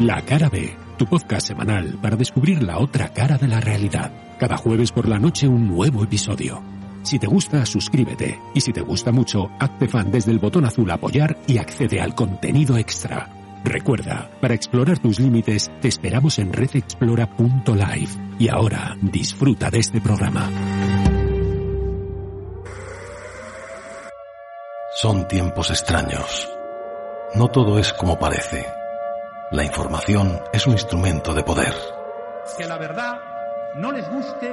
La Cara B, tu podcast semanal para descubrir la otra cara de la realidad. Cada jueves por la noche un nuevo episodio. Si te gusta, suscríbete. Y si te gusta mucho, hazte fan desde el botón azul apoyar y accede al contenido extra. Recuerda, para explorar tus límites, te esperamos en redexplora.live. Y ahora, disfruta de este programa. Son tiempos extraños. No todo es como parece. La información es un instrumento de poder. Que la verdad no les guste.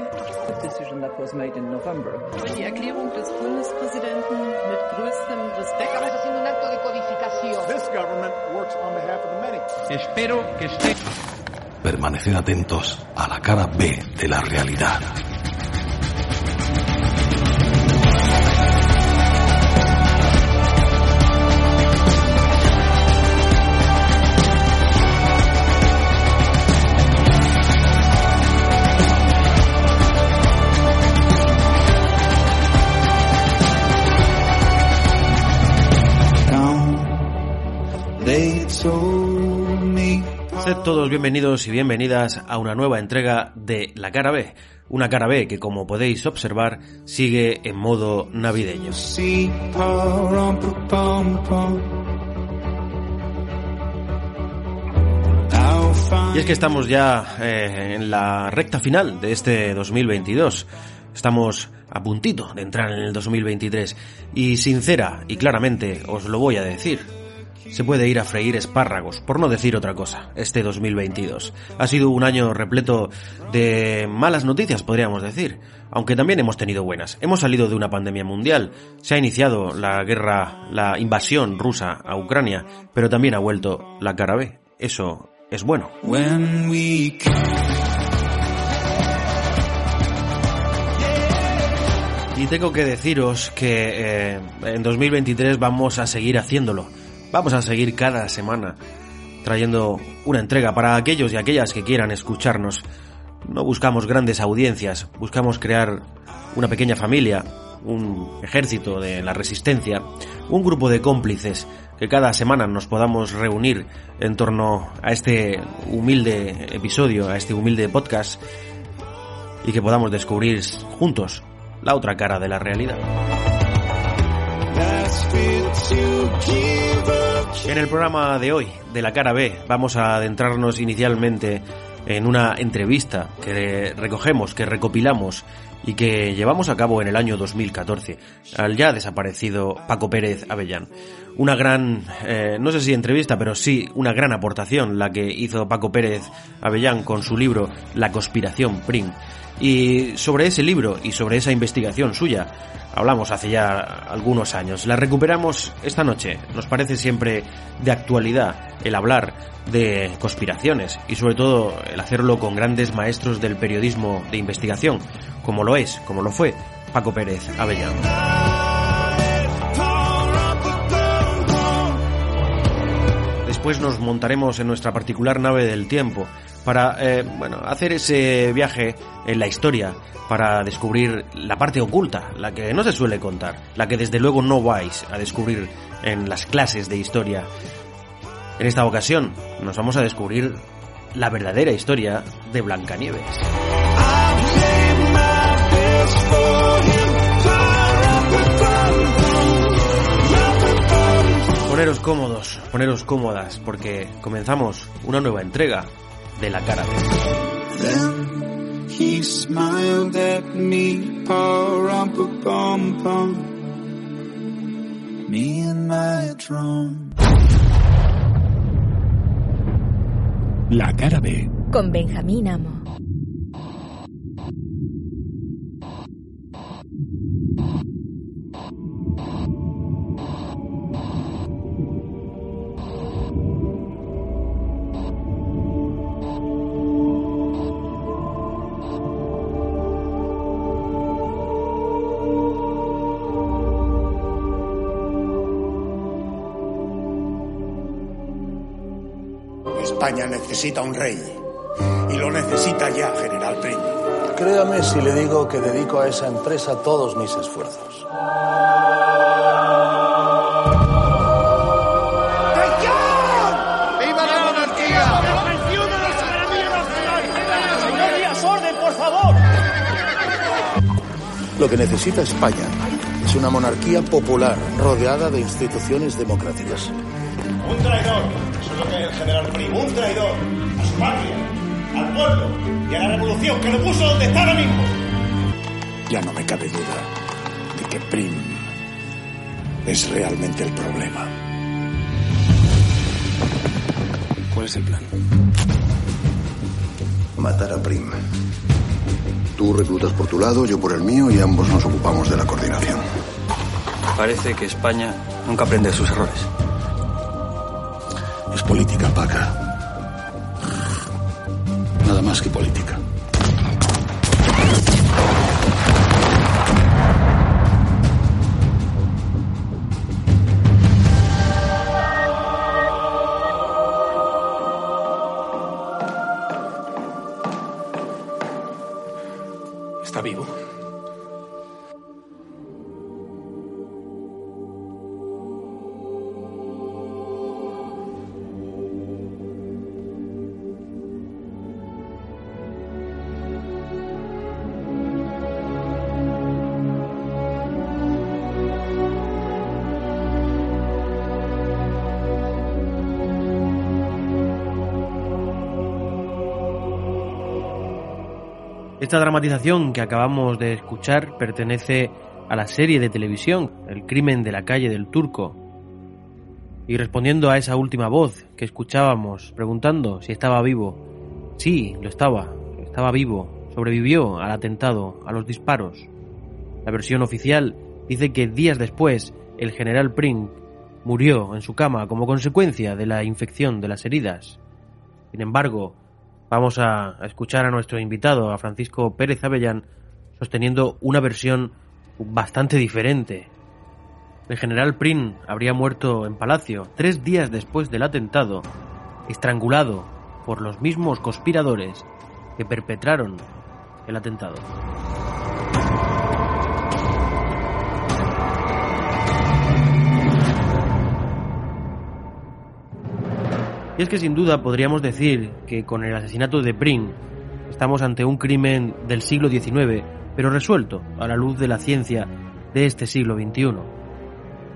Espero que esté. Permaneced atentos a la cara B de la realidad. Sed todos bienvenidos y bienvenidas a una nueva entrega de La Cara B, una cara B que como podéis observar sigue en modo navideño. Y es que estamos ya eh, en la recta final de este 2022. Estamos a puntito de entrar en el 2023 y sincera y claramente os lo voy a decir, se puede ir a freír espárragos, por no decir otra cosa, este 2022. Ha sido un año repleto de malas noticias, podríamos decir, aunque también hemos tenido buenas. Hemos salido de una pandemia mundial, se ha iniciado la guerra, la invasión rusa a Ucrania, pero también ha vuelto la cara B. Eso es bueno. Y tengo que deciros que eh, en 2023 vamos a seguir haciéndolo. Vamos a seguir cada semana trayendo una entrega para aquellos y aquellas que quieran escucharnos. No buscamos grandes audiencias, buscamos crear una pequeña familia, un ejército de la resistencia, un grupo de cómplices que cada semana nos podamos reunir en torno a este humilde episodio, a este humilde podcast y que podamos descubrir juntos la otra cara de la realidad. En el programa de hoy, de la cara B, vamos a adentrarnos inicialmente en una entrevista que recogemos, que recopilamos y que llevamos a cabo en el año 2014 al ya desaparecido Paco Pérez Avellán. Una gran, eh, no sé si entrevista, pero sí una gran aportación la que hizo Paco Pérez Avellán con su libro La conspiración PRIM. Y sobre ese libro y sobre esa investigación suya hablamos hace ya algunos años. La recuperamos esta noche. Nos parece siempre de actualidad el hablar de conspiraciones y sobre todo el hacerlo con grandes maestros del periodismo de investigación, como lo es, como lo fue Paco Pérez Avellán. Después nos montaremos en nuestra particular nave del tiempo para eh, bueno, hacer ese viaje en la historia, para descubrir la parte oculta, la que no se suele contar, la que desde luego no vais a descubrir en las clases de historia. En esta ocasión nos vamos a descubrir la verdadera historia de Blancanieves. Poneros cómodos, poneros cómodas, porque comenzamos una nueva entrega de la cara. La cara B. Con Benjamín Amo. España necesita un rey. Y lo necesita ya, General Prim. Créame si le digo que dedico a esa empresa todos mis esfuerzos. ¡Viva la monarquía! ¡Señorías, orden, por favor! Lo que necesita España es una monarquía popular rodeada de instituciones democráticas. Un traidor, lo que es el general Prim, un traidor a su patria, al pueblo y a la revolución que lo puso donde está ahora mismo. Ya no me cabe duda de que Prim es realmente el problema. ¿Cuál es el plan? Matar a Prim. Tú reclutas por tu lado, yo por el mío y ambos nos ocupamos de la coordinación. Parece que España nunca aprende de sus errores. ¿Está vivo? Esta dramatización que acabamos de escuchar pertenece a la serie de televisión El crimen de la calle del Turco. Y respondiendo a esa última voz que escuchábamos preguntando si estaba vivo, sí, lo estaba, estaba vivo, sobrevivió al atentado, a los disparos. La versión oficial dice que días después el general Pring murió en su cama como consecuencia de la infección de las heridas. Sin embargo, Vamos a, escuchar a nuestro invitado, a Francisco Pérez Avellán, sosteniendo una versión bastante diferente. El general Prin habría muerto en Palacio tres días después del atentado, estrangulado por los mismos conspiradores que perpetraron el atentado. Y es que sin duda podríamos decir que con el asesinato de Pring estamos ante un crimen del siglo XIX, pero resuelto a la luz de la ciencia de este siglo XXI.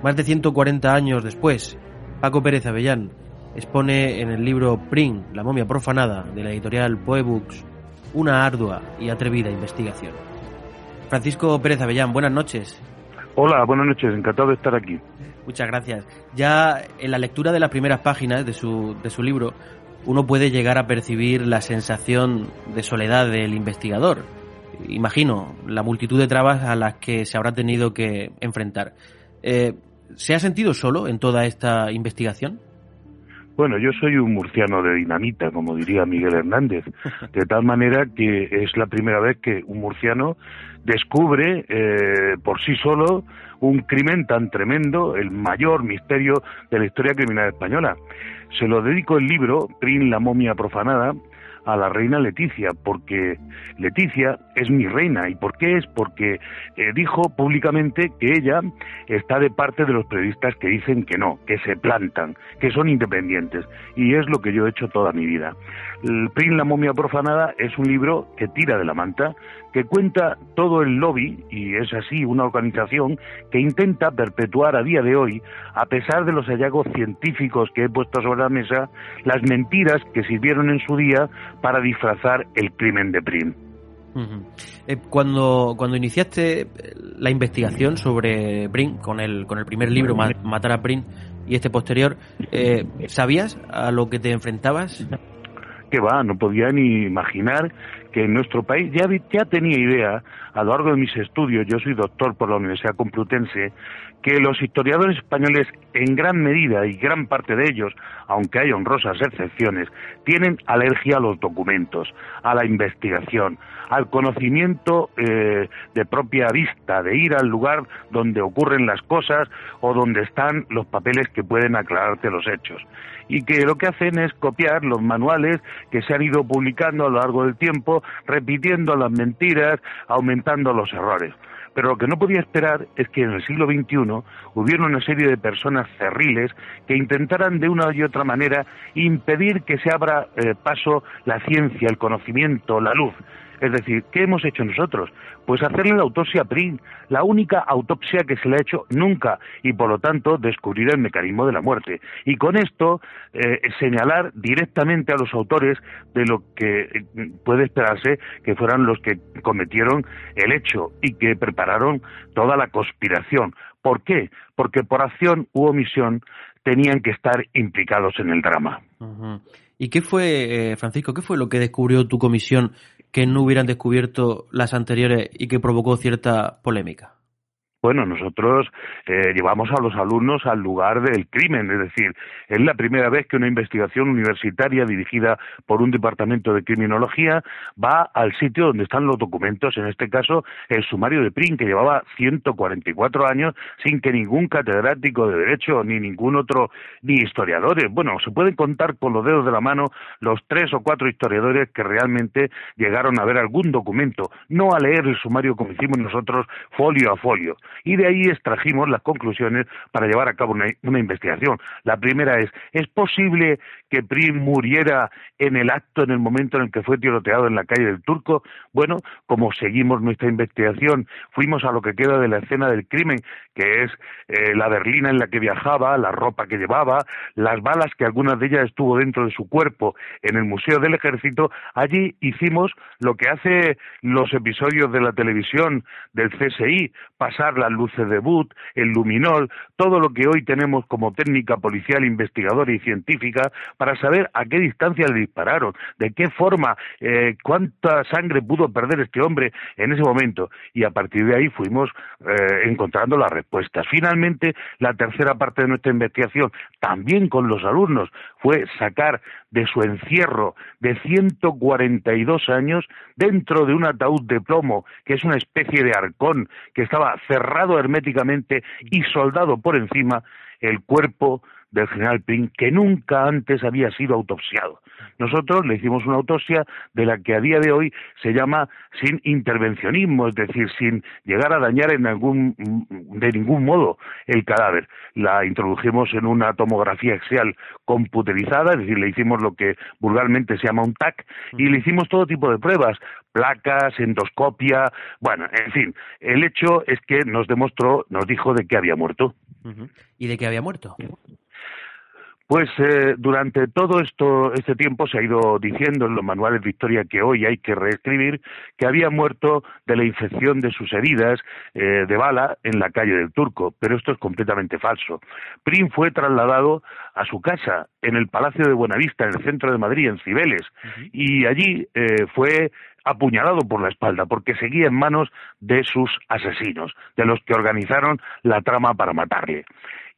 Más de 140 años después, Paco Pérez Avellán expone en el libro Pring, la momia profanada, de la editorial Poe Books, una ardua y atrevida investigación. Francisco Pérez Avellán, buenas noches. Hola, buenas noches, encantado de estar aquí. Muchas gracias. Ya en la lectura de las primeras páginas de su, de su libro, uno puede llegar a percibir la sensación de soledad del investigador. Imagino la multitud de trabas a las que se habrá tenido que enfrentar. Eh, ¿Se ha sentido solo en toda esta investigación? Bueno, yo soy un murciano de dinamita, como diría Miguel Hernández, de tal manera que es la primera vez que un murciano descubre eh, por sí solo un crimen tan tremendo, el mayor misterio de la historia criminal española. Se lo dedico el libro, Prin la momia profanada, a la reina Leticia, porque Leticia es mi reina. ¿Y por qué es? Porque eh, dijo públicamente que ella está de parte de los periodistas que dicen que no, que se plantan, que son independientes. Y es lo que yo he hecho toda mi vida. El Prin la momia profanada es un libro que tira de la manta, que cuenta todo el lobby, y es así una organización que intenta perpetuar a día de hoy, a pesar de los hallazgos científicos que he puesto sobre la mesa, las mentiras que sirvieron en su día para disfrazar el crimen de Prim. Eh, cuando, cuando iniciaste la investigación sobre Prim, con el, con el primer libro, Matar a Prim, y este posterior, eh, ¿sabías a lo que te enfrentabas? que va, no podía ni imaginar que en nuestro país ya, tenía idea, a lo largo de mis estudios, yo soy doctor por la Universidad Complutense, que los historiadores españoles, en gran medida y gran parte de ellos, aunque hay honrosas excepciones, tienen alergia a los documentos, a la investigación, al conocimiento eh, de propia vista, de ir al lugar donde ocurren las cosas o donde están los papeles que pueden aclararte los hechos. Y que lo que hacen es copiar los manuales que se han ido publicando a lo largo del tiempo, repitiendo las mentiras, aumentando los errores. Pero lo que no podía esperar es que en el siglo XXI hubiera una serie de personas cerriles que intentaran de una y otra manera impedir que se abra eh, paso la ciencia, el conocimiento, la luz. Es decir, ¿qué hemos hecho nosotros? Pues hacerle la autopsia PRIN, la única autopsia que se le ha hecho nunca, y por lo tanto descubrir el mecanismo de la muerte. Y con esto eh, señalar directamente a los autores de lo que eh, puede esperarse que fueran los que cometieron el hecho y que prepararon toda la conspiración. ¿Por qué? Porque por acción u omisión tenían que estar implicados en el drama. ¿Y qué fue, eh, Francisco, qué fue lo que descubrió tu comisión que no hubieran descubierto las anteriores y que provocó cierta polémica? Bueno, nosotros eh, llevamos a los alumnos al lugar del crimen, es decir, es la primera vez que una investigación universitaria dirigida por un departamento de criminología va al sitio donde están los documentos, en este caso el sumario de PRIN, que llevaba 144 años sin que ningún catedrático de Derecho ni ningún otro, ni historiadores, bueno, se pueden contar con los dedos de la mano los tres o cuatro historiadores que realmente llegaron a ver algún documento, no a leer el sumario como hicimos nosotros folio a folio y de ahí extrajimos las conclusiones para llevar a cabo una, investigación. La primera es, ¿es posible que Prim muriera en el acto, en el momento en el que fue tiroteado en la calle del Turco? Bueno, como seguimos nuestra investigación, fuimos a lo que queda de la escena del crimen, que es eh, la berlina en la que viajaba, la ropa que llevaba, las balas que algunas de ellas estuvo dentro de su cuerpo en el Museo del Ejército. Allí hicimos lo que hace los episodios de la televisión del CSI, pasar las luces de Boot, el luminol, todo lo que hoy tenemos como técnica policial, investigadora y científica para saber a qué distancia le dispararon, de qué forma, eh, cuánta sangre pudo perder este hombre en ese momento. Y a partir de ahí fuimos eh, encontrando las respuestas. Finalmente, la tercera parte de nuestra investigación, también con los alumnos, fue sacar de su encierro de 142 años dentro de un ataúd de plomo, que es una especie de arcón que estaba cerrado herméticamente y soldado por encima, el cuerpo del general Pring, que nunca antes había sido autopsiado. Nosotros le hicimos una autopsia de la que a día de hoy se llama sin intervencionismo, es decir, sin llegar a dañar en algún, de ningún modo el cadáver. La introdujimos en una tomografía axial computerizada, es decir, le hicimos lo que vulgarmente se llama un TAC, y le hicimos todo tipo de pruebas, placas, endoscopia, bueno, en fin, el hecho es que nos demostró, nos dijo de que había muerto. ¿Y de qué había muerto? Pues eh, durante todo esto, este tiempo se ha ido diciendo en los manuales de historia que hoy hay que reescribir que había muerto de la infección de sus heridas eh, de bala en la calle del Turco, pero esto es completamente falso. Prim fue trasladado a su casa en el Palacio de Buenavista, en el centro de Madrid, en Cibeles, y allí eh, fue apuñalado por la espalda porque seguía en manos de sus asesinos, de los que organizaron la trama para matarle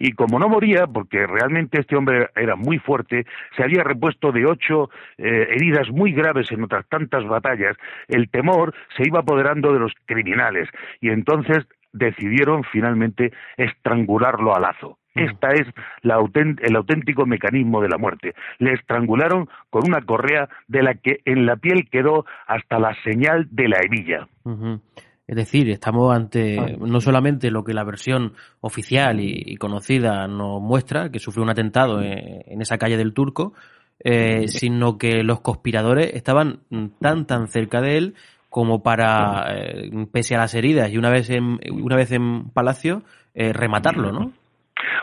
y como no moría, porque realmente este hombre era muy fuerte, se había repuesto de ocho eh, heridas muy graves en otras tantas batallas, el temor se iba apoderando de los criminales y entonces decidieron finalmente estrangularlo a lazo. Esta es el auténtico mecanismo de la muerte. Le estrangularon con una correa de la que en la piel quedó hasta la señal de la hebilla. Es decir, estamos ante ah. no solamente lo que la versión oficial y, conocida nos muestra, que sufrió un atentado en, esa calle del Turco, eh, sino que los conspiradores estaban tan tan cerca de él como para, eh, pese a las heridas y una vez en, una vez en Palacio, eh, rematarlo, ¿no?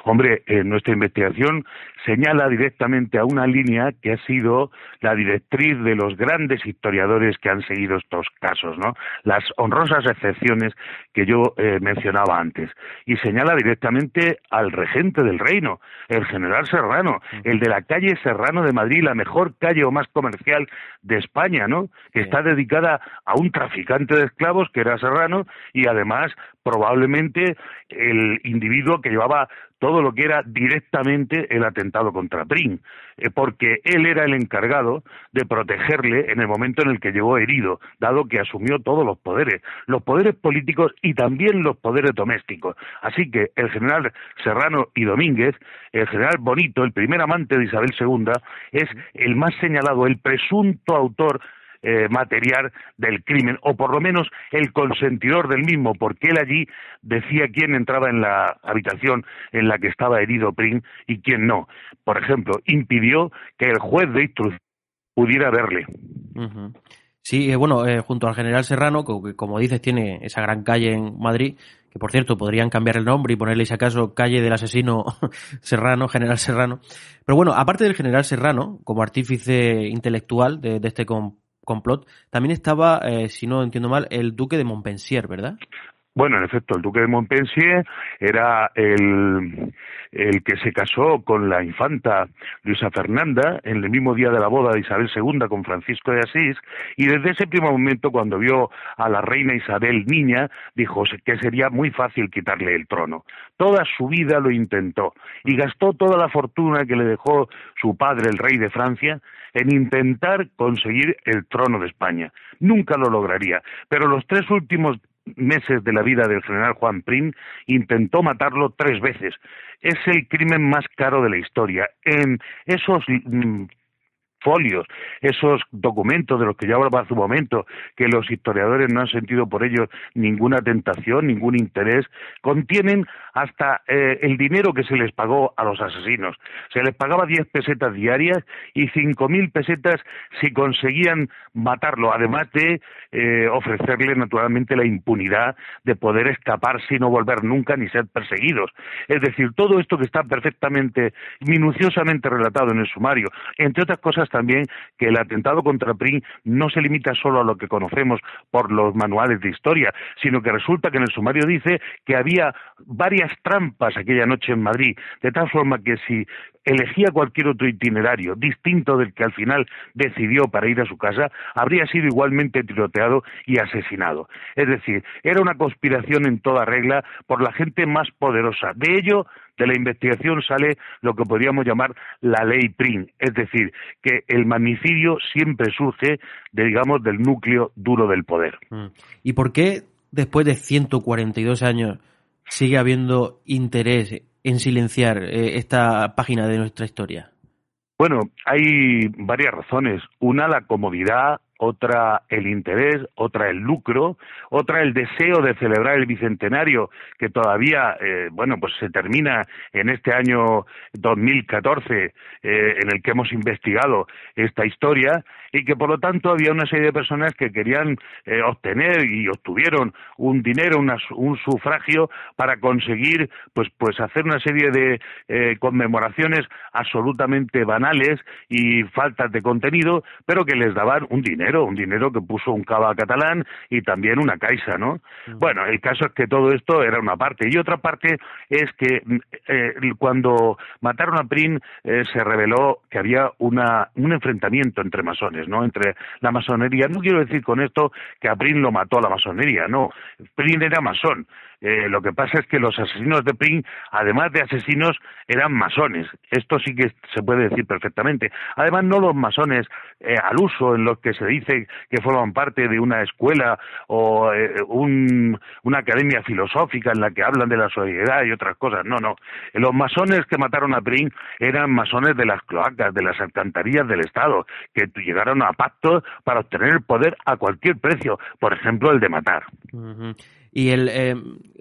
Hombre, en nuestra investigación señala directamente a una línea que ha sido la directriz de los grandes historiadores que han seguido estos casos, ¿no? Las honrosas excepciones que yo eh, mencionaba antes. Y señala directamente al regente del reino, el general Serrano, el de la calle Serrano de Madrid, la mejor calle o más comercial de España, ¿no? Que está dedicada a un traficante de esclavos que era Serrano y además probablemente el individuo que llevaba todo lo que era directamente el atentado contra Prim, eh, porque él era el encargado de protegerle en el momento en el que llegó herido, dado que asumió todos los poderes, los poderes políticos y también los poderes domésticos. Así que el general Serrano y Domínguez, el general Bonito, el primer amante de Isabel II, es el más señalado, el presunto autor eh, material del crimen, o por lo menos el consentidor del mismo, porque él allí decía quién entraba en la habitación en la que estaba herido Prim y quién no. Por ejemplo, impidió que el juez de instrucción pudiera verle. Sí, eh, bueno, eh, junto al general Serrano, que como dices tiene esa gran calle en Madrid, que por cierto podrían cambiar el nombre y ponerle si acaso calle del asesino Serrano, general Serrano. Pero bueno, aparte del general Serrano, como artífice intelectual de, de este complot, también estaba, eh, si no entiendo mal, el duque de Montpensier, ¿verdad? Bueno, en efecto, el duque de Montpensier era el, el que se casó con la infanta Luisa Fernanda en el mismo día de la boda de Isabel II con Francisco de Asís y desde ese primer momento cuando vio a la reina Isabel niña dijo que sería muy fácil quitarle el trono. Toda su vida lo intentó y gastó toda la fortuna que le dejó su padre, el rey de Francia, en intentar conseguir el trono de España. Nunca lo lograría, pero los tres últimos meses de la vida del general Juan Prim intentó matarlo tres veces. Es el crimen más caro de la historia. En esos mm, folios, esos documentos de los que ya hablaba hace un momento, que los historiadores no han sentido por ellos ninguna tentación, ningún interés, contienen hasta eh, el dinero que se les pagó a los asesinos. Se les pagaba 10 pesetas diarias y 5.000 pesetas si conseguían matarlo, además de eh, ofrecerle naturalmente la impunidad de poder escapar sin no volver nunca ni ser perseguidos. Es decir, todo esto que está perfectamente, minuciosamente relatado en el sumario, entre otras cosas también que el atentado contra Prim no se limita solo a lo que conocemos por los manuales de historia, sino que resulta que en el sumario dice que había varias trampas aquella noche en Madrid, de tal forma que si elegía cualquier otro itinerario distinto del que al final decidió para ir a su casa, habría sido igualmente tiroteado y asesinado. Es decir, era una conspiración en toda regla por la gente más poderosa. De ello, de la investigación sale lo que podríamos llamar la ley PRIM, es decir, que el magnicidio siempre surge, de, digamos, del núcleo duro del poder. Mm. ¿Y por qué después de 142 años sigue habiendo interés en silenciar eh, esta página de nuestra historia? Bueno, hay varias razones. Una, la comodidad, otra el interés, otra el lucro, otra el deseo de celebrar el bicentenario que todavía, eh, bueno, pues se termina en este año 2014 eh, en el que hemos investigado esta historia y que por lo tanto había una serie de personas que querían eh, obtener y obtuvieron un dinero, un sufragio para conseguir, pues, pues hacer una serie de conmemoraciones absolutamente banales y faltas de contenido, pero que les daban un dinero un dinero que puso un cava catalán y también una caixa, ¿no? Bueno, el caso es que todo esto era una parte. Y otra parte es que eh, cuando mataron a Prin eh, se reveló que había una, un enfrentamiento entre masones, ¿no? Entre la masonería. No quiero decir con esto que a Prin lo mató la masonería, no. Prin era masón. Eh, lo que pasa es que los asesinos de Pring, además de asesinos, eran masones. Esto sí que se puede decir perfectamente. Además, no los masones eh, al uso en los que se dice que forman parte de una escuela o eh, una academia filosófica en la que hablan de la sociedad y otras cosas. No, no. Los masones que mataron a Pring eran masones de las cloacas, de las alcantarillas del Estado, que llegaron a pactos para obtener el poder a cualquier precio, por ejemplo, el de matar. Y el, eh,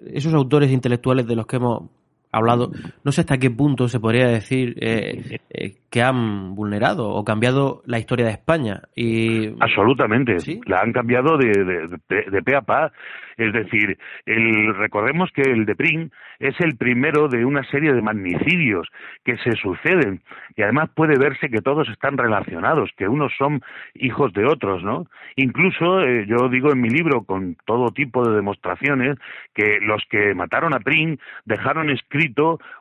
esos autores intelectuales de los que hemos hablado, no sé hasta qué punto se podría decir eh, eh, que han vulnerado o cambiado la historia de España. Y... Absolutamente, la han cambiado de, de, de, pe a pa. Es decir, el, recordemos que el de Prim es el primero de una serie de magnicidios que se suceden y además puede verse que todos están relacionados, que unos son hijos de otros, ¿no? Incluso eh, yo digo en mi libro con todo tipo de demostraciones que los que mataron a Prim dejaron escrito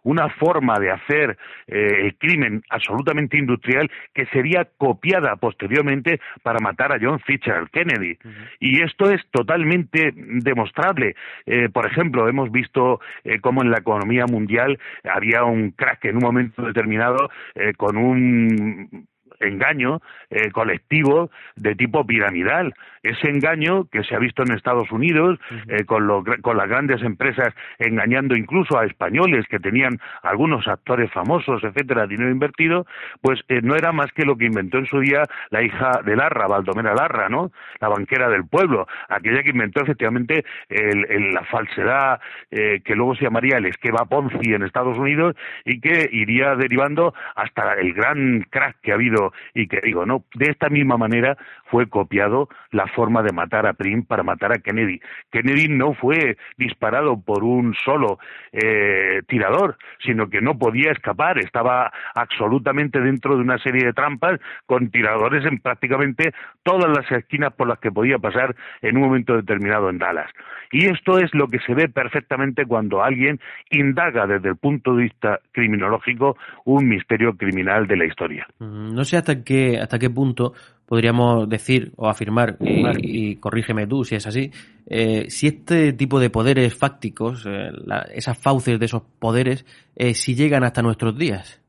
una forma de hacer eh, el crimen absolutamente industrial que sería copiada posteriormente para matar a John Fitzgerald Kennedy. Y esto es totalmente demostrable. Eh, por ejemplo, hemos visto eh, cómo en la economía mundial había un crack en un momento determinado con un engaño eh, colectivo de tipo piramidal. Ese engaño que se ha visto en Estados Unidos eh, con, con las grandes empresas engañando incluso a españoles que tenían algunos actores famosos, etcétera, dinero invertido, pues eh, no era más que lo que inventó en su día la hija de Larra, Baldomera Larra, ¿no? La banquera del pueblo, aquella que inventó efectivamente el, la falsedad que luego se llamaría el esquema Ponzi en Estados Unidos y que iría derivando hasta el gran crack que ha habido y que digo, no, de esta misma manera fue copiado la forma de matar a Prim para matar a Kennedy. Kennedy no fue disparado por un solo eh, tirador, sino que no podía escapar, estaba absolutamente dentro de una serie de trampas con tiradores en prácticamente todas las esquinas por las que podía pasar en un momento determinado en Dallas. Y esto es lo que se ve perfectamente cuando alguien indaga desde el punto de vista criminológico un misterio criminal de la historia. Mm, no sé hasta qué, hasta qué punto podríamos decir o afirmar, y, corrígeme tú si es así, eh, si este tipo de poderes fácticos, eh, esas fauces de esos poderes, eh, si llegan hasta nuestros días.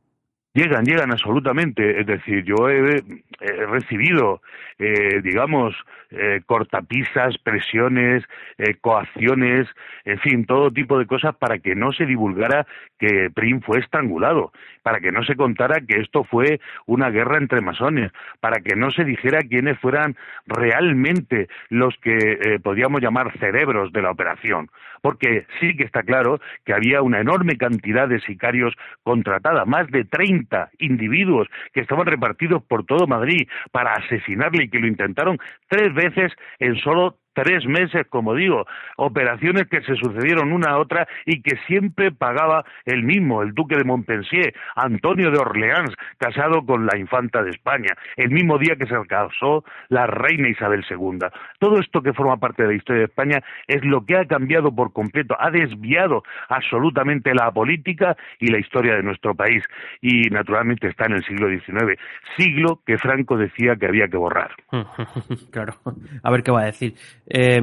Llegan, llegan absolutamente. Es decir, yo he, recibido, digamos, eh, cortapisas, presiones, eh, coacciones, en fin, todo tipo de cosas para que no se divulgara que Prim fue estrangulado, para que no se contara que esto fue una guerra entre masones, para que no se dijera quiénes fueran realmente los que eh, podríamos llamar cerebros de la operación. Porque sí que está claro que había una enorme cantidad de sicarios contratada, más de 30 individuos que estaban repartidos por todo Madrid para asesinarle y que lo intentaron tres veces en solo tres meses, como digo, operaciones que se sucedieron una a otra y que siempre pagaba el mismo, el duque de Montpensier, Antonio de Orleans, casado con la infanta de España, el mismo día que se casó la reina Isabel II. Todo esto que forma parte de la historia de España es lo que ha cambiado por completo, ha desviado absolutamente la política y la historia de nuestro país y naturalmente está en el siglo XIX, siglo que Franco decía que había que borrar. claro, a ver qué va a decir. Eh,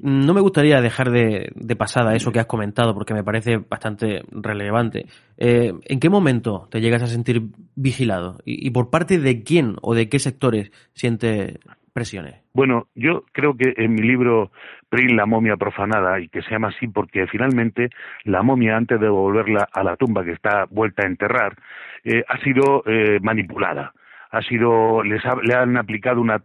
no me gustaría dejar de, pasada eso que has comentado porque me parece bastante relevante. Eh, ¿En qué momento te llegas a sentir vigilado? ¿Y, por parte de quién o de qué sectores sientes presiones? Bueno, yo creo que en mi libro Prin, la momia profanada, y que se llama así porque finalmente la momia, antes de devolverla a la tumba que está vuelta a enterrar, eh, ha sido eh, manipulada ha sido les le han aplicado una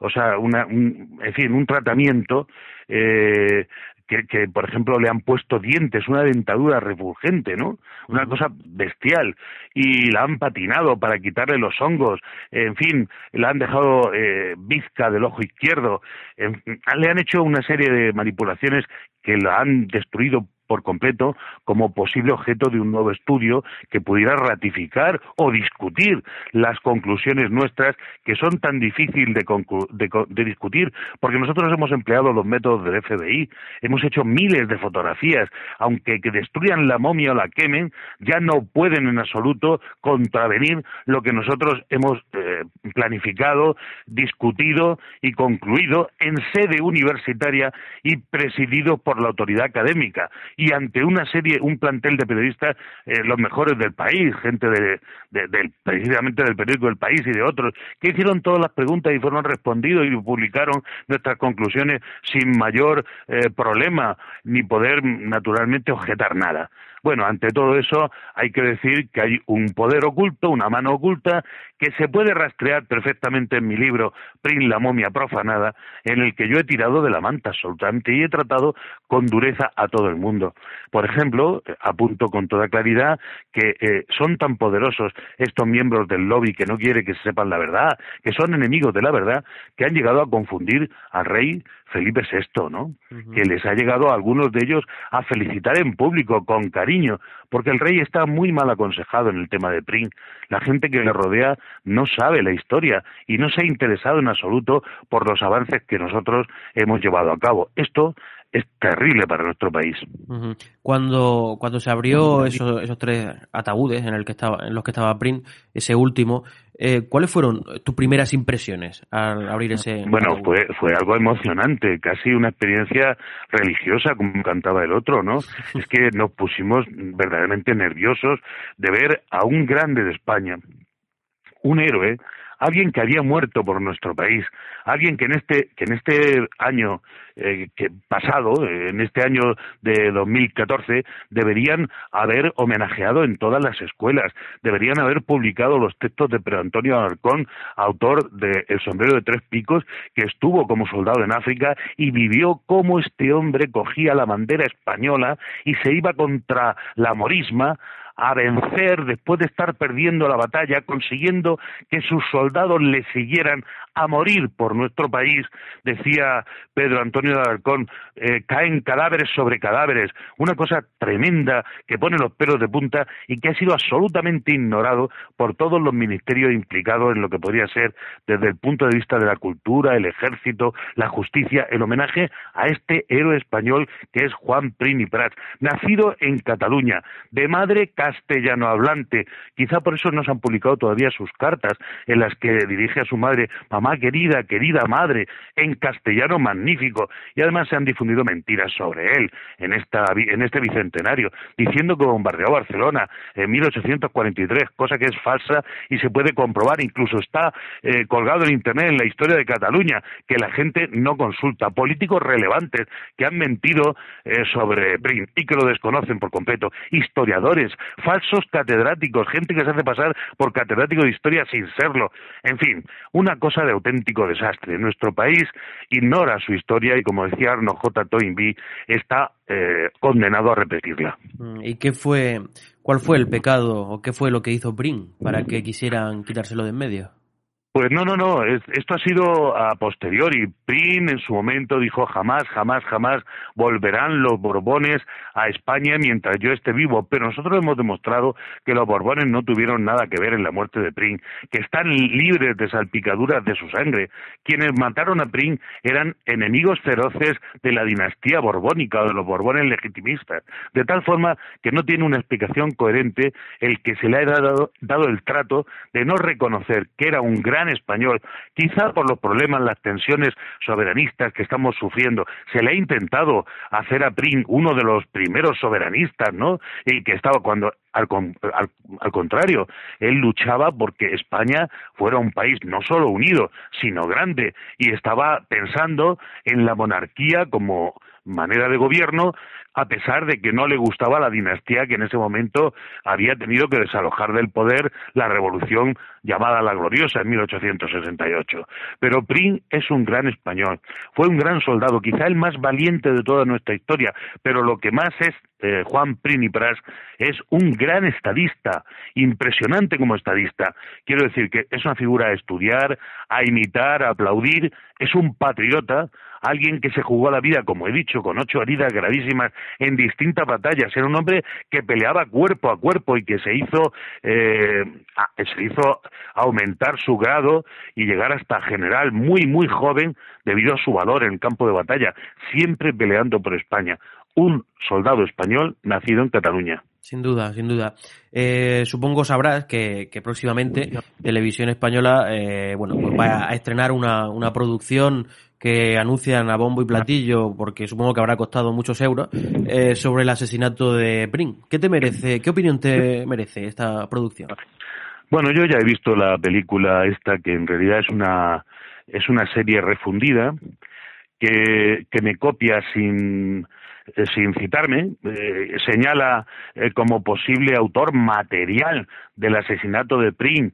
o sea una un, en fin un tratamiento eh, que, que, por ejemplo le han puesto dientes, una dentadura refulgente, ¿no? Una cosa bestial. Y la han patinado para quitarle los hongos, en fin, la han dejado eh, bizca del ojo izquierdo, le han hecho una serie de manipulaciones que la han destruido por completo como posible objeto de un nuevo estudio que pudiera ratificar o discutir las conclusiones nuestras que son tan difíciles de, discutir porque nosotros hemos empleado los métodos del FBI, hemos hecho miles de fotografías, aunque que destruyan la momia o la quemen, ya no pueden en absoluto contravenir lo que nosotros hemos eh, planificado, discutido y concluido en sede universitaria y presidido por la autoridad académica y ante una serie, un plantel de periodistas, eh, los mejores del país, gente de, del, precisamente del periódico del país y de otros, que hicieron todas las preguntas y fueron respondidos y publicaron nuestras conclusiones sin mayor eh, problema, ni poder naturalmente objetar nada. Bueno, ante todo eso hay que decir que hay un poder oculto, una mano oculta, que se puede rastrear perfectamente en mi libro Prin la momia profanada, en el que yo he tirado de la manta absolutamente y he tratado con dureza a todo el mundo. Por ejemplo, apunto con toda claridad que eh, son tan poderosos estos miembros del lobby que no quiere que se sepan la verdad, que son enemigos de la verdad, que han llegado a confundir al rey Felipe VI, ¿no? Que les ha llegado a algunos de ellos a felicitar en público, con cariño, porque el rey está muy mal aconsejado en el tema de Pring. La gente que le rodea no sabe la historia y no se ha interesado en absoluto por los avances que nosotros hemos llevado a cabo. Esto es terrible para nuestro país. Cuando, cuando se abrió esos, esos tres ataúdes en, el que estaba, en los que estaba Prin, ese último, eh, ¿cuáles fueron tus primeras impresiones al abrir ese? Bueno, fue, fue algo emocionante, casi una experiencia religiosa, como cantaba el otro, ¿no? es que nos pusimos verdaderamente nerviosos de ver a un grande de España, un héroe, alguien que había muerto por nuestro país, alguien que en este, que en este año eh, que pasado, en este año de 2014, deberían haber homenajeado en todas las escuelas, deberían haber publicado los textos de Pedro Antonio Alarcón, autor de El sombrero de tres picos, que estuvo como soldado en África y vivió cómo este hombre cogía la bandera española y se iba contra la morisma a vencer después de estar perdiendo la batalla, consiguiendo que sus soldados le siguieran a morir por nuestro país, decía Pedro Antonio de Alarcón, eh, caen cadáveres sobre cadáveres, una cosa tremenda que pone los pelos de punta y que ha sido absolutamente ignorado por todos los ministerios implicados en lo que podría ser desde el punto de vista de la cultura, el ejército, la justicia, el homenaje a este héroe español que es Juan Prini Prats, nacido en Cataluña, de madre castellano hablante, quizá por eso no se han publicado todavía sus cartas en las que dirige a su madre, querida, querida madre, en castellano magnífico, y además se han difundido mentiras sobre él en, esta, en este bicentenario, diciendo que bombardeó Barcelona en 1843, cosa que es falsa y se puede comprobar, incluso está eh, colgado en Internet en la historia de Cataluña, que la gente no consulta, políticos relevantes que han mentido eh, sobre Prim y que lo desconocen por completo, historiadores, falsos catedráticos, gente que se hace pasar por catedrático de historia sin serlo, en fin, una cosa de auténtico desastre. Nuestro país ignora su historia y, como decía Arno J. Toynbee, está eh, condenado a repetirla. Mm, ¿Y qué fue, cuál fue el pecado o qué fue lo que hizo Brin para que quisieran quitárselo de en medio? Pues no, no, no, esto ha sido a posteriori. Prim en su momento dijo jamás, jamás, jamás volverán los Borbones a España mientras yo esté vivo, pero nosotros hemos demostrado que los Borbones no tuvieron nada que ver en la muerte de Prim, que están libres de salpicaduras de su sangre. Quienes mataron a Prim eran enemigos feroces de la dinastía borbónica o de los Borbones legitimistas, de tal forma que no tiene una explicación coherente el que se le haya dado, dado el trato de no reconocer que era un gran español, quizá por los problemas, las tensiones soberanistas que estamos sufriendo. Se le ha intentado hacer a Prim uno de los primeros soberanistas, ¿no? Y que estaba cuando al, al, contrario, él luchaba porque España fuera un país no solo unido, sino grande, y estaba pensando en la monarquía como manera de gobierno a pesar de que no le gustaba la dinastía que en ese momento había tenido que desalojar del poder la revolución llamada la Gloriosa en 1868. Pero Prim es un gran español, fue un gran soldado, quizá el más valiente de toda nuestra historia, pero lo que más es eh, Juan Prim y Pras es un gran estadista, impresionante como estadista. Quiero decir que es una figura a estudiar, a imitar, a aplaudir, es un patriota, alguien que se jugó la vida, como he dicho, con ocho heridas gravísimas en distintas batallas. Era un hombre que peleaba cuerpo a cuerpo y que se hizo, eh, se hizo aumentar su grado y llegar hasta general muy, muy joven debido a su valor en el campo de batalla, siempre peleando por España. Un soldado español nacido en Cataluña. Sin duda, sin duda. Eh, supongo sabrás que, próximamente Televisión Española eh, bueno, pues va a estrenar una, una producción que anuncian a bombo y platillo, porque supongo que habrá costado muchos euros, eh, sobre el asesinato de Brin. ¿Qué te merece, qué opinión te merece esta producción? Bueno, yo ya he visto la película esta, que en realidad es una, es una serie refundida, que, que me copia sin, eh, sin citarme, eh, señala como posible autor material del asesinato de Prim,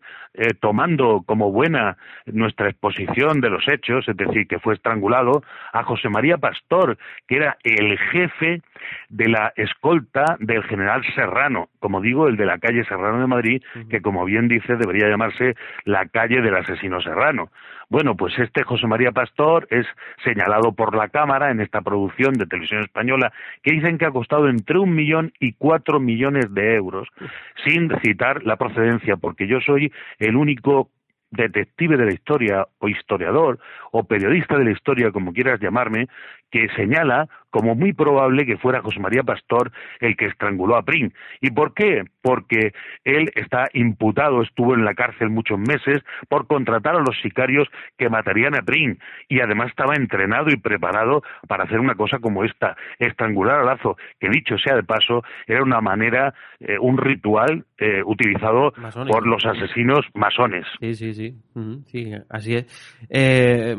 tomando como buena nuestra exposición de los hechos, es decir, que fue estrangulado, a José María Pastor, que era el jefe de la escolta del general Serrano, como digo, el de la calle Serrano de Madrid, que como bien dice debería llamarse la calle del asesino Serrano. Bueno, pues este José María Pastor es señalado por la Cámara en esta producción de televisión española que dicen que ha costado entre un millón y cuatro millones de euros, sin citar la procedencia, porque yo soy el único detective de la historia o historiador o periodista de la historia, como quieras llamarme, que señala como muy probable que fuera José María Pastor el que estranguló a Prim. ¿Y por qué? Porque él está imputado, estuvo en la cárcel muchos meses por contratar a los sicarios que matarían a Prim y además estaba entrenado y preparado para hacer una cosa como esta, estrangular a Lazo, que dicho sea de paso, era una manera, eh, un ritual eh, utilizado por los asesinos masones. Sí, sí, sí, sí así es. Eh,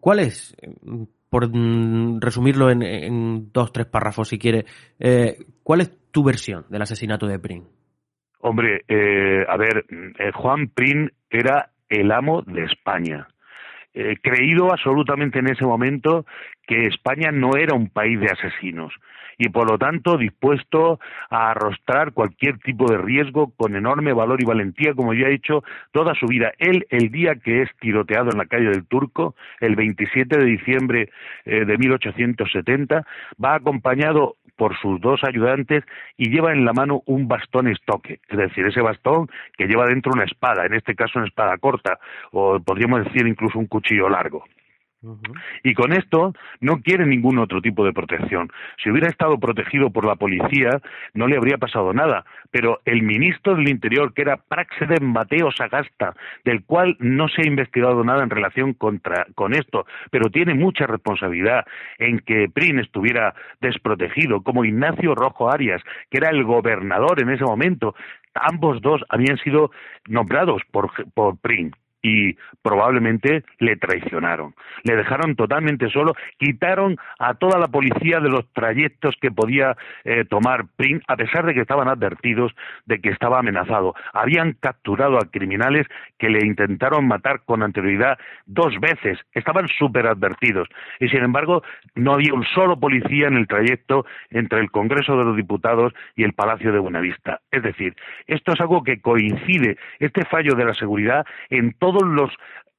¿Cuál es? Por mm, resumirlo en, dos, tres párrafos, si quiere, eh, ¿cuál es tu versión del asesinato de Prin? Hombre, eh, a ver, eh, Juan Prin era el amo de España. Creído absolutamente en ese momento que España no era un país de asesinos y por lo tanto dispuesto a arrostrar cualquier tipo de riesgo con enorme valor y valentía, como ya ha hecho toda su vida. Él, el día que es tiroteado en la calle del Turco, el 27 de diciembre eh, de 1870, va acompañado por sus dos ayudantes y lleva en la mano un bastón estoque, es decir, ese bastón que lleva dentro una espada, en este caso una espada corta, o podríamos decir incluso un cuchillo largo. Y con esto no quiere ningún otro tipo de protección. Si hubiera estado protegido por la policía, no le habría pasado nada. Pero el ministro del Interior, que era Praxeden Mateo Sagasta, del cual no se ha investigado nada en relación contra, con esto, pero tiene mucha responsabilidad en que Prin estuviera desprotegido, como Ignacio Rojo Arias, que era el gobernador en ese momento, ambos dos habían sido nombrados por, por Prin y probablemente le traicionaron. Le dejaron totalmente solo, quitaron a toda la policía de los trayectos que podía eh, tomar Prim, a pesar de que estaban advertidos de que estaba amenazado. Habían capturado a criminales que le intentaron matar con anterioridad dos veces. Estaban súper advertidos. Y sin embargo, no había un solo policía en el trayecto entre el Congreso de los Diputados y el Palacio de Buenavista. Es decir, esto es algo que coincide, este fallo de la seguridad, en todo todos los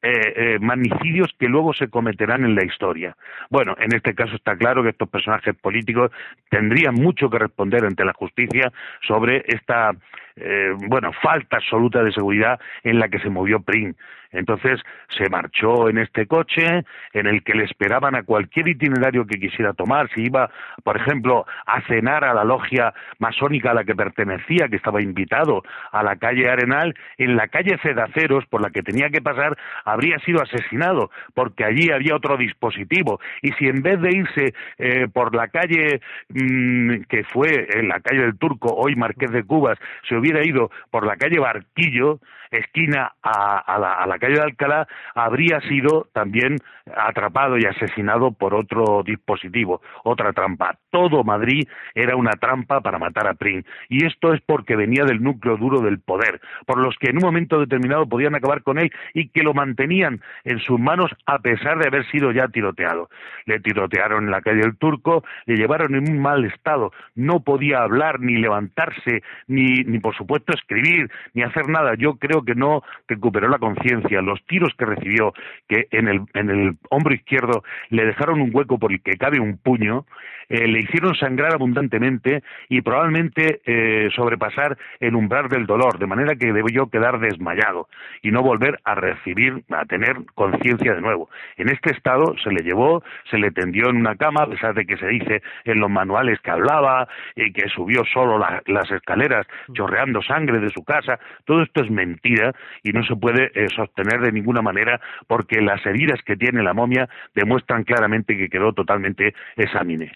eh, eh, magnicidios que luego se cometerán en la historia. Bueno, en este caso está claro que estos personajes políticos tendrían mucho que responder ante la justicia sobre esta eh, bueno, falta absoluta de seguridad en la que se movió Prim. Entonces se marchó en este coche en el que le esperaban a cualquier itinerario que quisiera tomar. Si iba, por ejemplo, a cenar a la logia masónica a la que pertenecía, que estaba invitado a la calle Arenal, en la calle Cedaceros, por la que tenía que pasar, habría sido asesinado, porque allí había otro dispositivo. Y si en vez de irse eh, por la calle mm, que fue en la calle del Turco, hoy Marqués de Cubas, se hubiera ido por la calle Barquillo, esquina a, la, calle de Alcalá, habría sido también atrapado y asesinado por otro dispositivo, otra trampa. Todo Madrid era una trampa para matar a Prim. Y esto es porque venía del núcleo duro del poder, por los que en un momento determinado podían acabar con él y que lo mantenían en sus manos a pesar de haber sido ya tiroteado. Le tirotearon en la calle del Turco, le llevaron en un mal estado, no podía hablar, ni levantarse, ni, ni supuesto escribir, ni hacer nada. Yo creo que no recuperó la conciencia. Los tiros que recibió, que en el, en el hombro izquierdo le dejaron un hueco por el que cabe un puño, eh, le hicieron sangrar abundantemente y probablemente eh, sobrepasar el umbral del dolor, de manera que debió quedar desmayado y no volver a recibir, a tener conciencia de nuevo. En este estado se le llevó, se le tendió en una cama, a pesar de que se dice en los manuales que hablaba y que subió solo las escaleras chorreando sangre de su casa. Todo esto es mentira y no se puede eh, sostener de ninguna manera porque las heridas que tiene la momia demuestran claramente que quedó totalmente examine.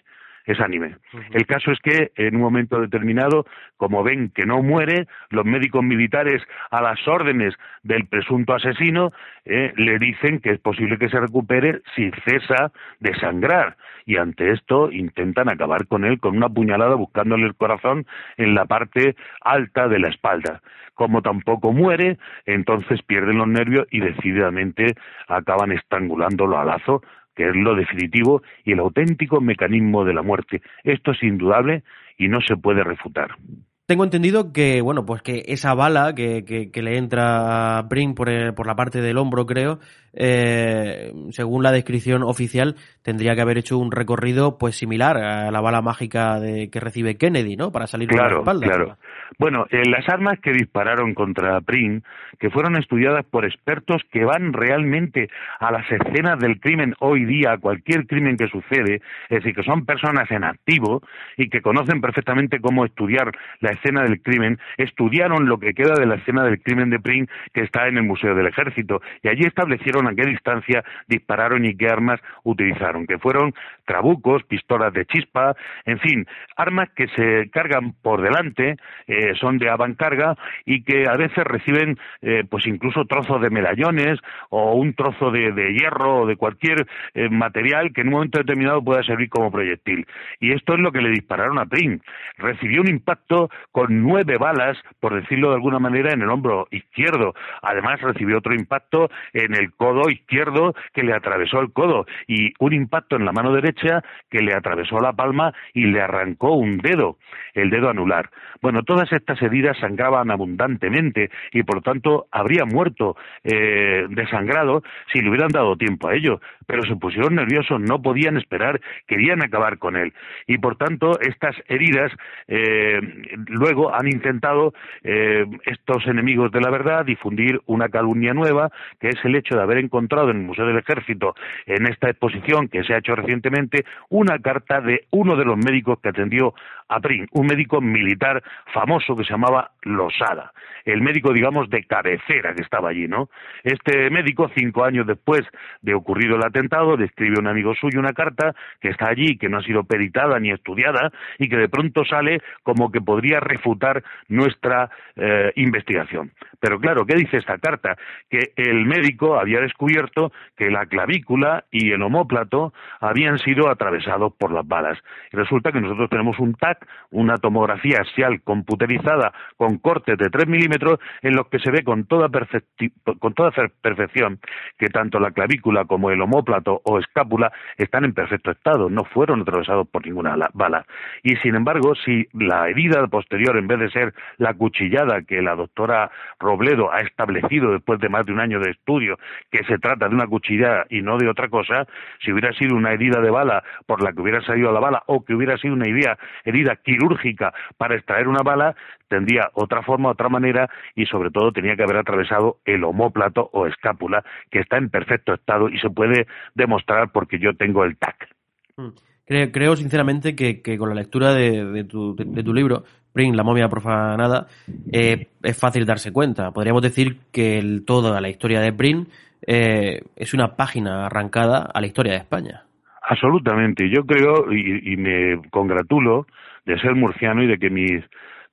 Es anime. El caso es que en un momento determinado, como ven que no muere, los médicos militares a las órdenes del presunto asesino eh, le dicen que es posible que se recupere si cesa de sangrar. Y ante esto intentan acabar con él con una puñalada buscándole el corazón en la parte alta de la espalda. Como tampoco muere, entonces pierden los nervios y decididamente acaban estrangulándolo a lazo que es lo definitivo y el auténtico mecanismo de la muerte. Esto es indudable y no se puede refutar. Tengo entendido que, bueno, pues que esa bala que, que, le entra a Brink por, por, la parte del hombro, creo, eh, según la descripción oficial, tendría que haber hecho un recorrido pues similar a la bala mágica de, que recibe Kennedy, ¿no? Para salir claro, por la espalda. Claro. Bueno, eh, las armas que dispararon contra Prim, que fueron estudiadas por expertos que van realmente a las escenas del crimen hoy día, a cualquier crimen que sucede, es decir, que son personas en activo y que conocen perfectamente cómo estudiar la escena del crimen, estudiaron lo que queda de la escena del crimen de Prim que está en el Museo del Ejército y allí establecieron a qué distancia dispararon y qué armas utilizaron, que fueron trabucos, pistolas de chispa, en fin, armas que se cargan por delante, eh, son de avancarga y que a veces reciben eh, pues incluso trozos de medallones o un trozo de, hierro o de cualquier eh, material que en un momento determinado pueda servir como proyectil. Y esto es lo que le dispararon a Prim. Recibió un impacto con nueve balas, por decirlo de alguna manera, en el hombro izquierdo. Además recibió otro impacto en el codo izquierdo que le atravesó el codo y un impacto en la mano derecha que le atravesó la palma y le arrancó un dedo, el dedo anular. Bueno, todas estas heridas sangraban abundantemente y por tanto habría muerto eh, desangrado si le hubieran dado tiempo a ello. Pero se pusieron nerviosos, no podían esperar, querían acabar con él. Y por tanto, estas heridas eh, luego han intentado eh, estos enemigos de la verdad difundir una calumnia nueva, que es el hecho de haber encontrado en el Museo del Ejército, en esta exposición que se ha hecho recientemente, una carta de uno de los médicos que atendió a Prim, un médico militar famoso que se llamaba Losada, el médico, digamos, de cabecera que estaba allí, ¿no? Este médico, cinco años después de ocurrido el atentado, le escribe a un amigo suyo una carta que está allí, que no ha sido peritada ni estudiada y que de pronto sale como que podría refutar nuestra eh, investigación. Pero claro, ¿qué dice esta carta? Que el médico había descubierto que la clavícula y el homóplato habían sido atravesados por las balas. Y resulta que nosotros tenemos un TAC, una tomografía axial computerizada con cortes de 3 milímetros en los que se ve con toda, con toda perfección que tanto la clavícula como el homóplato o escápula están en perfecto estado, no fueron atravesados por ninguna bala. Y sin embargo, si la herida posterior, en vez de ser la cuchillada que la doctora Robledo ha establecido después de más de un año de estudio que se trata de una cuchillada y no de otra cosa, si hubiera sido una herida de bala por la que hubiera salido la bala o que hubiera sido una herida, herida quirúrgica para extraer una bala, tendría otra forma, otra manera y sobre todo tenía que haber atravesado el homóplato o escápula que está en perfecto estado y se puede demostrar porque yo tengo el TAC. Mm. Creo, sinceramente que, con la lectura de, tu, libro, Pring, la momia profanada, eh, es fácil darse cuenta. Podríamos decir que el, toda la historia de Pring eh, es una página arrancada a la historia de España. Absolutamente. Yo creo y, me congratulo de ser murciano y de que mis,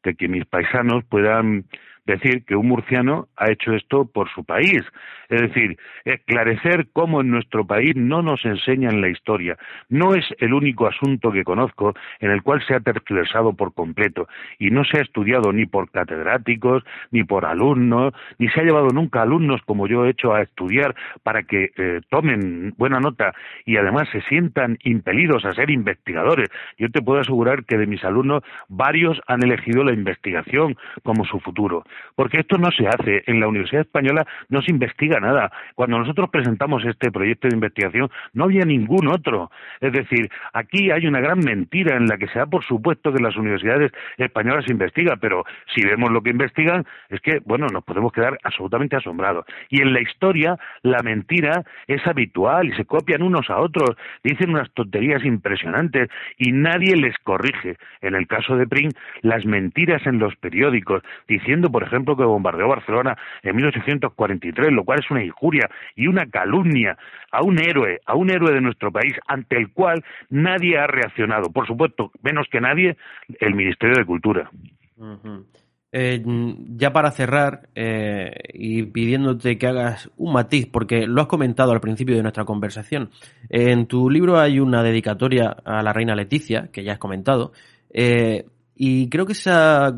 de que mis paisanos puedan decir que un murciano ha hecho esto por su país. Es decir, esclarecer cómo en nuestro país no nos enseñan la historia. No es el único asunto que conozco en el cual se ha tergiversado por completo y no se ha estudiado ni por catedráticos, ni por alumnos, ni se ha llevado nunca alumnos como yo he hecho a estudiar para que eh, tomen buena nota y además se sientan impelidos a ser investigadores. Yo te puedo asegurar que de mis alumnos varios han elegido la investigación como su futuro porque esto no se hace. En la Universidad Española no se investiga nada. Cuando nosotros presentamos este proyecto de investigación, no había ningún otro. Es decir, aquí hay una gran mentira en la que se da por supuesto que las universidades españolas se investigan, pero si vemos lo que investigan, es que, bueno, nos podemos quedar absolutamente asombrados. Y en la historia, la mentira es habitual y se copian unos a otros, dicen unas tonterías impresionantes y nadie les corrige. En el caso de Pring, las mentiras en los periódicos, diciendo, por ejemplo, que bombardeó Barcelona en 1843, lo cual es una injuria y una calumnia a un héroe, a un héroe de nuestro país, ante el cual nadie ha reaccionado. Por supuesto, menos que nadie, el Ministerio de Cultura. Eh, ya para cerrar eh, y pidiéndote que hagas un matiz, porque lo has comentado al principio de nuestra conversación, en tu libro hay una dedicatoria a la reina Leticia, que ya has comentado, eh, y creo que esa,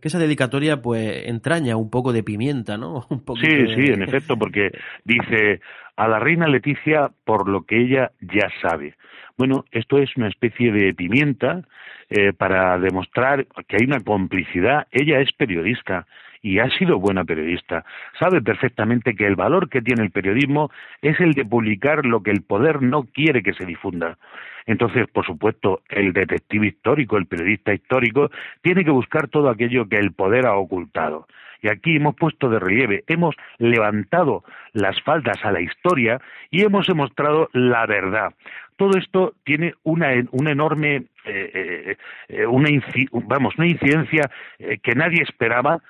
que esa dedicatoria pues entraña un poco de pimienta, ¿no? Un sí, sí, en efecto, porque dice a la reina Leticia por lo que ella ya sabe. Bueno, esto es una especie de pimienta eh, para demostrar que hay una complicidad. Ella es periodista y ha sido buena periodista. Sabe perfectamente que el valor que tiene el periodismo es el de publicar lo que el poder no quiere que se difunda. Entonces, por supuesto, el detective histórico, el periodista histórico, tiene que buscar todo aquello que el poder ha ocultado. Y aquí hemos puesto de relieve, hemos levantado las faldas a la historia y hemos demostrado la verdad. Todo esto tiene una, enorme, eh, eh, eh, una, vamos, una incidencia que nadie esperaba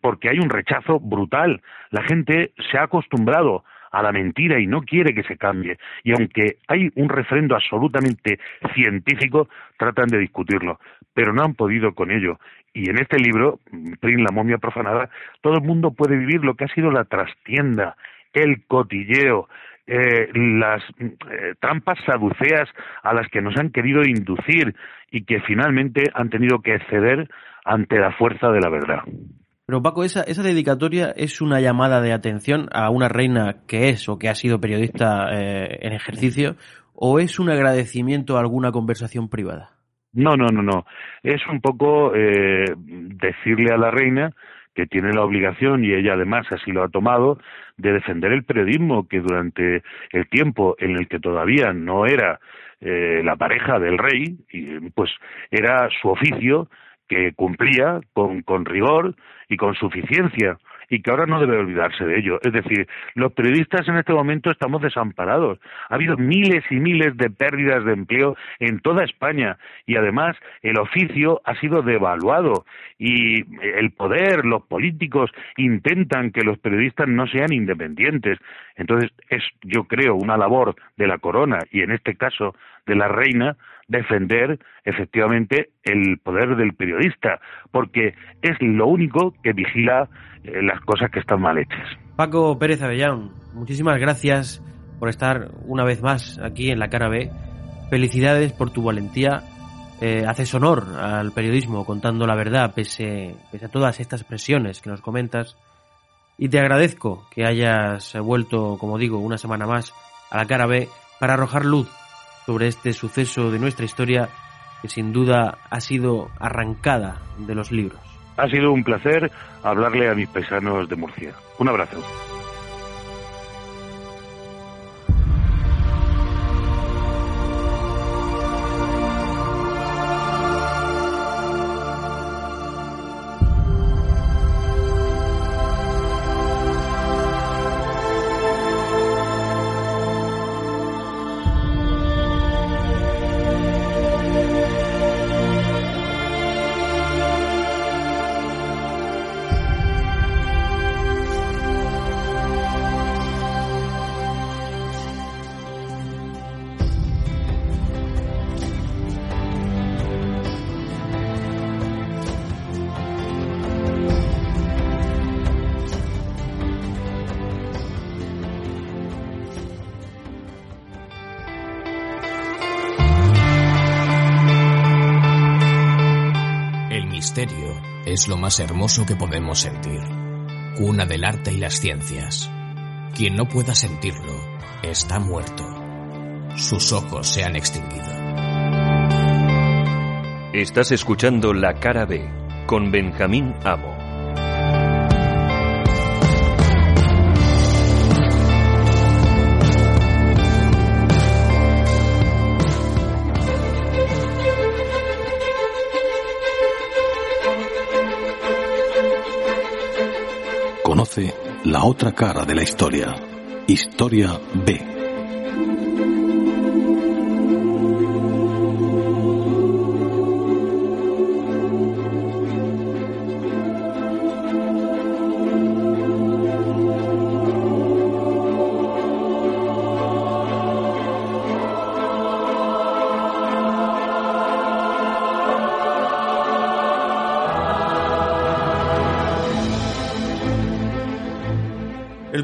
porque hay un rechazo brutal. La gente se ha acostumbrado a la mentira y no quiere que se cambie. Y aunque hay un refrendo absolutamente científico, tratan de discutirlo, pero no han podido con ello. Y en este libro, Prin, la momia profanada, todo el mundo puede vivir lo que ha sido la trastienda, el cotilleo, eh, las eh, trampas saduceas a las que nos han querido inducir y que finalmente han tenido que ceder ante la fuerza de la verdad. Pero Paco, esa, dedicatoria es una llamada de atención a una reina que es o que ha sido periodista eh, en ejercicio, o es un agradecimiento a alguna conversación privada? No, no, no, no. Es un poco eh, decirle a la reina que tiene la obligación, y ella además así lo ha tomado, de defender el periodismo, que durante el tiempo en el que todavía no era eh, la pareja del rey, pues era su oficio que cumplía con, con rigor y con suficiencia y que ahora no debe olvidarse de ello. Es decir, los periodistas en este momento estamos desamparados. Ha habido miles y miles de pérdidas de empleo en toda España y además el oficio ha sido devaluado y el poder, los políticos intentan que los periodistas no sean independientes. Entonces es, yo creo, una labor de la corona y en este caso de la reina defender efectivamente el poder del periodista, porque es lo único que vigila eh, las cosas que están mal hechas. Paco Pérez Avellán, muchísimas gracias por estar una vez más aquí en la cara B. Felicidades por tu valentía. Eh, haces honor al periodismo contando la verdad pese, pese a todas estas presiones que nos comentas. Y te agradezco que hayas vuelto, como digo, una semana más a la cara B para arrojar luz sobre este suceso de nuestra historia que sin duda ha sido arrancada de los libros. Ha sido un placer hablarle a mis paisanos de Murcia. Un abrazo. Es lo más hermoso que podemos sentir, cuna del arte y las ciencias. Quien no pueda sentirlo está muerto. Sus ojos se han extinguido. Estás escuchando La Cara B con Benjamín Amo. La otra cara de la historia. Historia B.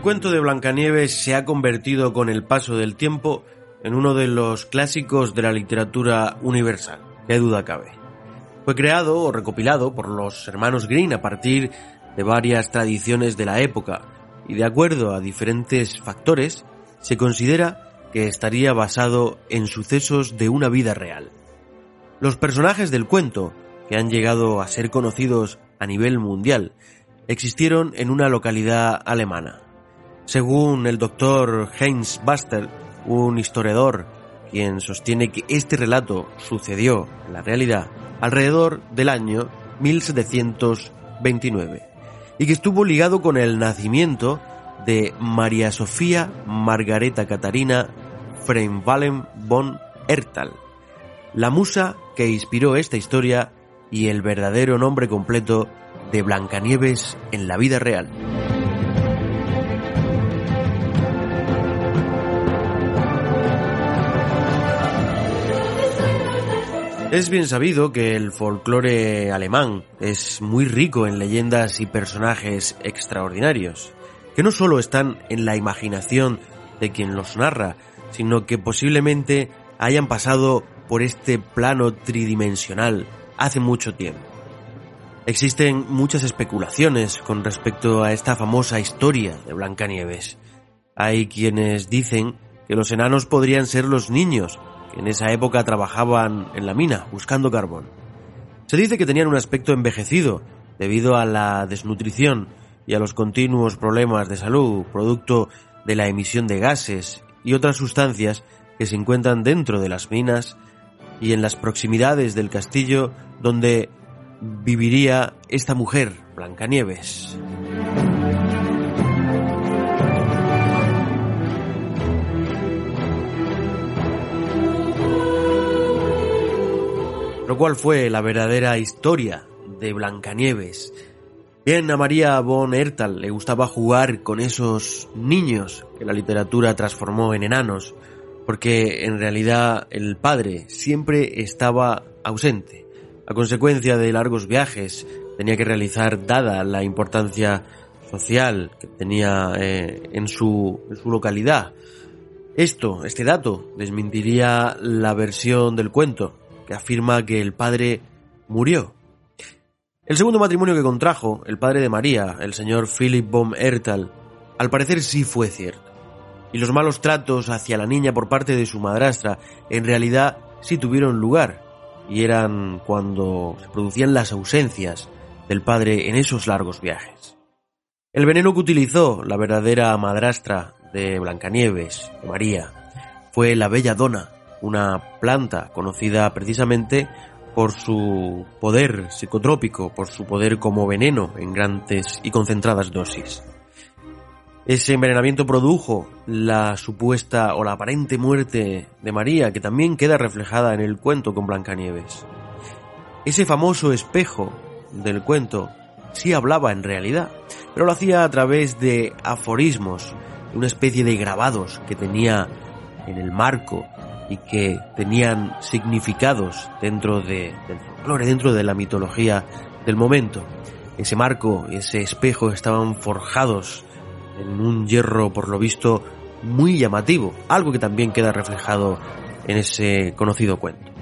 cuento de Blancanieves se ha convertido con el paso del tiempo en uno de los clásicos de la literatura universal, qué duda cabe. Fue creado o recopilado por los hermanos Green a partir de varias tradiciones de la época y de acuerdo a diferentes factores se considera que estaría basado en sucesos de una vida real. Los personajes del cuento, que han llegado a ser conocidos a nivel mundial, existieron en una localidad alemana. Según el doctor Heinz Bastel, un historiador, quien sostiene que este relato sucedió en la realidad alrededor del año 1729 y que estuvo ligado con el nacimiento de María Sofía Margareta Catarina Freimwallen von Ertal, la musa que inspiró esta historia y el verdadero nombre completo de Blancanieves en la vida real. Es bien sabido que el folclore alemán es muy rico en leyendas y personajes extraordinarios, que no solo están en la imaginación de quien los narra, sino que posiblemente hayan pasado por este plano tridimensional hace mucho tiempo. Existen muchas especulaciones con respecto a esta famosa historia de Blancanieves. Hay quienes dicen que los enanos podrían ser los niños en esa época trabajaban en la mina buscando carbón. Se dice que tenían un aspecto envejecido debido a la desnutrición y a los continuos problemas de salud producto de la emisión de gases y otras sustancias que se encuentran dentro de las minas y en las proximidades del castillo donde viviría esta mujer, Blancanieves. Lo cual fue la verdadera historia de Blancanieves. Bien, a María von Ertal le gustaba jugar con esos niños que la literatura transformó en enanos, porque en realidad el padre siempre estaba ausente. A consecuencia de largos viajes, tenía que realizar, dada la importancia social que tenía eh, en, su, en su localidad. Esto, este dato, desmentiría la versión del cuento, que afirma que el padre murió. El segundo matrimonio que contrajo, el padre de María, el señor Philip von Ertal, al parecer sí fue cierto. Y los malos tratos hacia la niña por parte de su madrastra en realidad sí tuvieron lugar, y eran cuando se producían las ausencias del padre en esos largos viajes. El veneno que utilizó la verdadera madrastra de Blancanieves, María, fue la bella dona, una planta conocida precisamente por su poder psicotrópico, por su poder como veneno en grandes y concentradas dosis. Ese envenenamiento produjo la supuesta o la aparente muerte de María, que también queda reflejada en el cuento con Blancanieves. Ese famoso espejo del cuento sí hablaba en realidad, pero lo hacía a través de aforismos, una especie de grabados que tenía en el marco y que tenían significados dentro de, del folclore, dentro de la mitología del momento. Ese marco, ese espejo estaban forjados en un hierro, por lo visto, muy llamativo, algo que también queda reflejado en ese conocido cuento.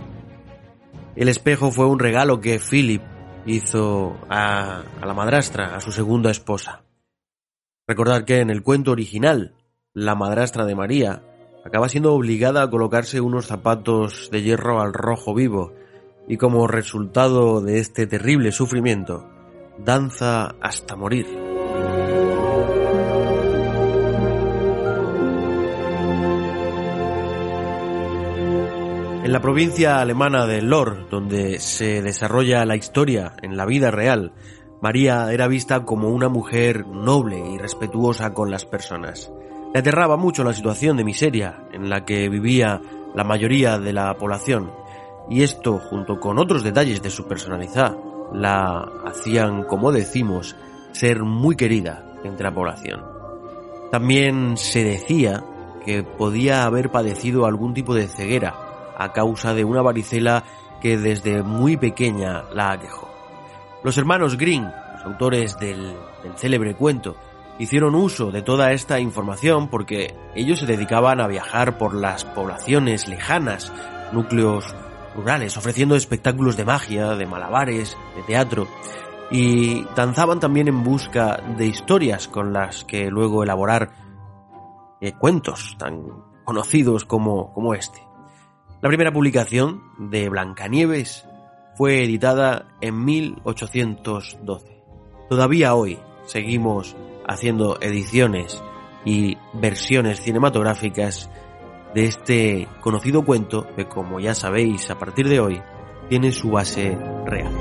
El espejo fue un regalo que Philip hizo a, a la madrastra, a su segunda esposa. Recordar que en el cuento original, la madrastra de María acaba siendo obligada a colocarse unos zapatos de hierro al rojo vivo y como resultado de este terrible sufrimiento, danza hasta morir. En la provincia alemana de Lor, donde se desarrolla la historia en la vida real, María era vista como una mujer noble y respetuosa con las personas. Le aterraba mucho la situación de miseria en la que vivía la mayoría de la población, y esto, junto con otros detalles de su personalidad, la hacían, como decimos, ser muy querida entre la población. También se decía que podía haber padecido algún tipo de ceguera a causa de una varicela que desde muy pequeña la aquejó. Los hermanos Green, los autores del, del célebre cuento, hicieron uso de toda esta información porque ellos se dedicaban a viajar por las poblaciones lejanas, núcleos rurales, ofreciendo espectáculos de magia, de malabares, de teatro, y danzaban también en busca de historias con las que luego elaborar eh, cuentos tan conocidos como, como este. La primera publicación de Blancanieves fue editada en 1812. Todavía hoy seguimos haciendo ediciones y versiones cinematográficas de este conocido cuento que, como ya sabéis, a partir de hoy tiene su base real.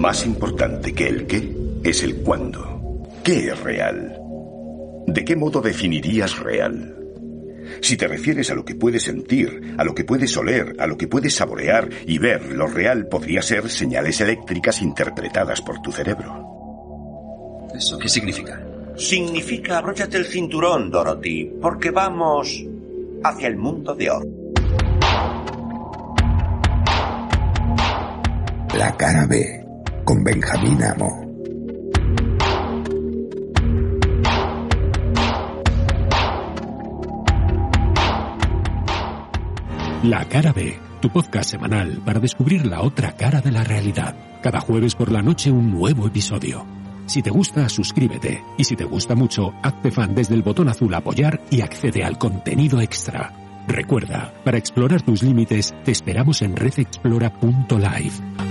Más importante que el qué es el cuándo. ¿Qué es real? ¿De qué modo definirías real? Si te refieres a lo que puedes sentir, a lo que puedes oler, a lo que puedes saborear y ver, lo real podría ser señales eléctricas interpretadas por tu cerebro. ¿Eso qué significa? Significa abróchate el cinturón, Dorothy, porque vamos hacia el mundo de hoy. La cara B con Benjamín Amo. La cara B, tu podcast semanal para descubrir la otra cara de la realidad. Cada jueves por la noche un nuevo episodio. Si te gusta, suscríbete. Y si te gusta mucho, hazte fan desde el botón azul apoyar y accede al contenido extra. Recuerda, para explorar tus límites, te esperamos en redexplora.live.